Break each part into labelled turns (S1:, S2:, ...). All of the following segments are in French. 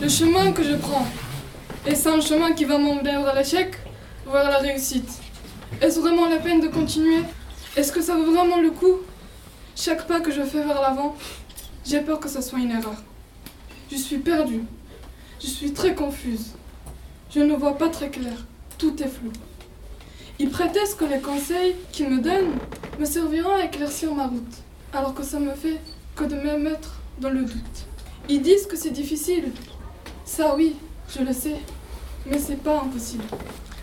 S1: Le chemin que je prends, est-ce un chemin qui va m'emmener vers l'échec ou vers la réussite Est-ce vraiment la peine de continuer? Est-ce que ça vaut vraiment le coup? Chaque pas que je fais vers l'avant, j'ai peur que ce soit une erreur. Je suis perdue. Je suis très confuse. Je ne vois pas très clair. Tout est flou. Ils prétendent que les conseils qu'ils me donnent me serviront à éclaircir ma route, alors que ça me fait que de me mettre dans le doute. Ils disent que c'est difficile. Ça oui, je le sais, mais c'est pas impossible.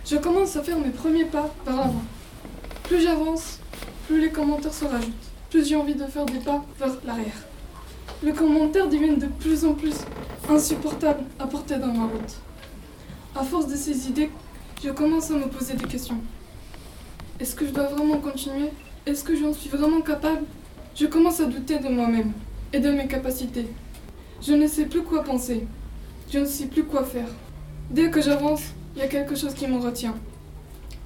S1: Je commence à faire mes premiers pas vers l'avant. Plus j'avance, plus les commentaires se rajoutent, plus j'ai envie de faire des pas vers l'arrière. Les commentaires deviennent de plus en plus insupportables à porter dans ma route. À force de ces idées, je commence à me poser des questions. Est-ce que je dois vraiment continuer? Est-ce que j'en suis vraiment capable? Je commence à douter de moi-même et de mes capacités. Je ne sais plus quoi penser. Je ne sais plus quoi faire. Dès que j'avance, il y a quelque chose qui me retient.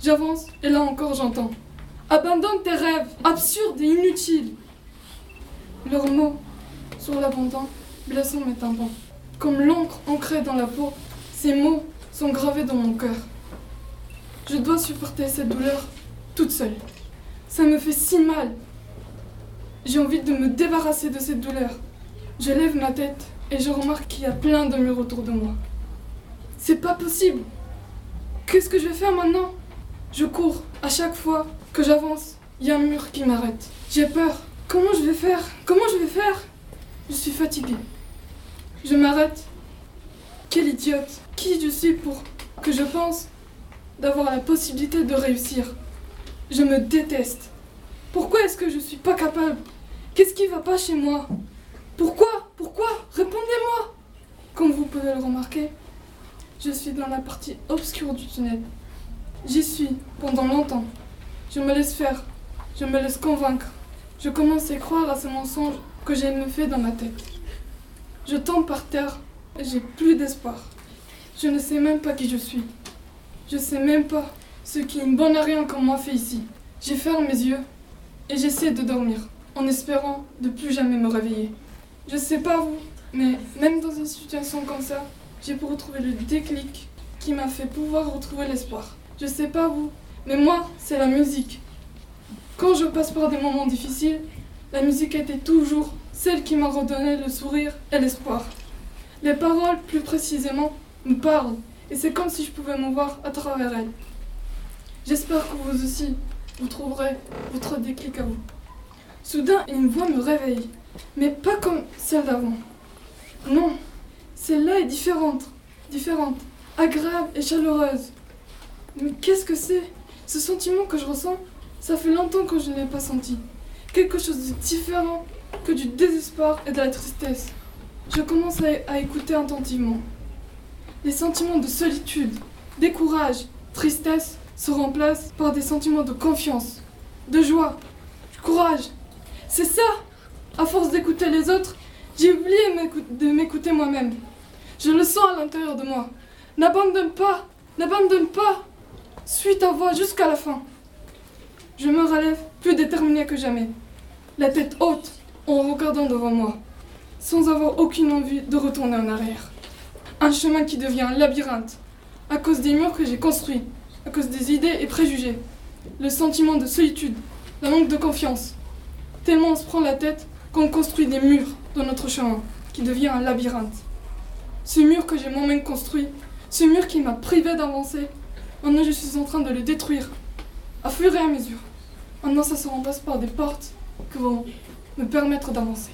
S1: J'avance et là encore j'entends. Abandonne tes rêves, absurdes et inutiles. Leurs mots sur l'abandon blessant mes tympans. Comme l'encre ancrée dans la peau, ces mots sont gravés dans mon cœur. Je dois supporter cette douleur toute seule. Ça me fait si mal. J'ai envie de me débarrasser de cette douleur. Je lève ma tête et je remarque qu'il y a plein de murs autour de moi. C'est pas possible. Qu'est-ce que je vais faire maintenant? Je cours. À chaque fois que j'avance, il y a un mur qui m'arrête. J'ai peur. Comment je vais faire? Comment je vais faire? Je suis fatiguée. Je m'arrête. Quelle idiote. Qui je suis pour que je pense d'avoir la possibilité de réussir? Je me déteste. Pourquoi est-ce que je suis pas capable? Qu'est-ce qui va pas chez moi? Pourquoi? Pourquoi? Répondez-moi Comme vous pouvez le remarquer, je suis dans la partie obscure du tunnel. J'y suis pendant longtemps. Je me laisse faire. Je me laisse convaincre. Je commence à croire à ce mensonge que j'ai me fait dans ma tête. Je tombe par terre et j'ai plus d'espoir. Je ne sais même pas qui je suis. Je sais même pas ce qu'une bonne rien comme moi fait ici. J'ai ferme mes yeux et j'essaie de dormir en espérant de plus jamais me réveiller. Je sais pas vous, mais même dans une situation comme ça, j'ai pu retrouver le déclic qui m'a fait pouvoir retrouver l'espoir. Je sais pas vous, mais moi, c'est la musique. Quand je passe par des moments difficiles, la musique était toujours celle qui m'a redonné le sourire et l'espoir. Les paroles, plus précisément, me parlent, et c'est comme si je pouvais me voir à travers elles. J'espère que vous aussi, vous trouverez votre déclic à vous. Soudain, une voix me réveille, mais pas comme celle d'avant. Non, celle-là est différente, différente, agréable et chaleureuse. Mais qu'est-ce que c'est? Ce sentiment que je ressens, ça fait longtemps que je ne l'ai pas senti. Quelque chose de différent que du désespoir et de la tristesse. Je commence à, à écouter attentivement. Les sentiments de solitude, décourage, tristesse se remplacent par des sentiments de confiance, de joie, de courage. C'est ça À force d'écouter les autres, j'ai oublié de m'écouter moi-même. Je le sens à l'intérieur de moi. N'abandonne pas N'abandonne pas Suis ta voix jusqu'à la fin. Je me relève plus déterminée que jamais, la tête haute en regardant devant moi, sans avoir aucune envie de retourner en arrière. Un chemin qui devient un labyrinthe, à cause des murs que j'ai construits, à cause des idées et préjugés, le sentiment de solitude, le manque de confiance. Tellement on se prend la tête qu'on construit des murs dans notre chemin, qui devient un labyrinthe. Ce mur que j'ai moi-même construit, ce mur qui m'a privé d'avancer, maintenant je suis en train de le détruire, à fur et à mesure. Maintenant ça se remplace par des portes qui vont me permettre d'avancer.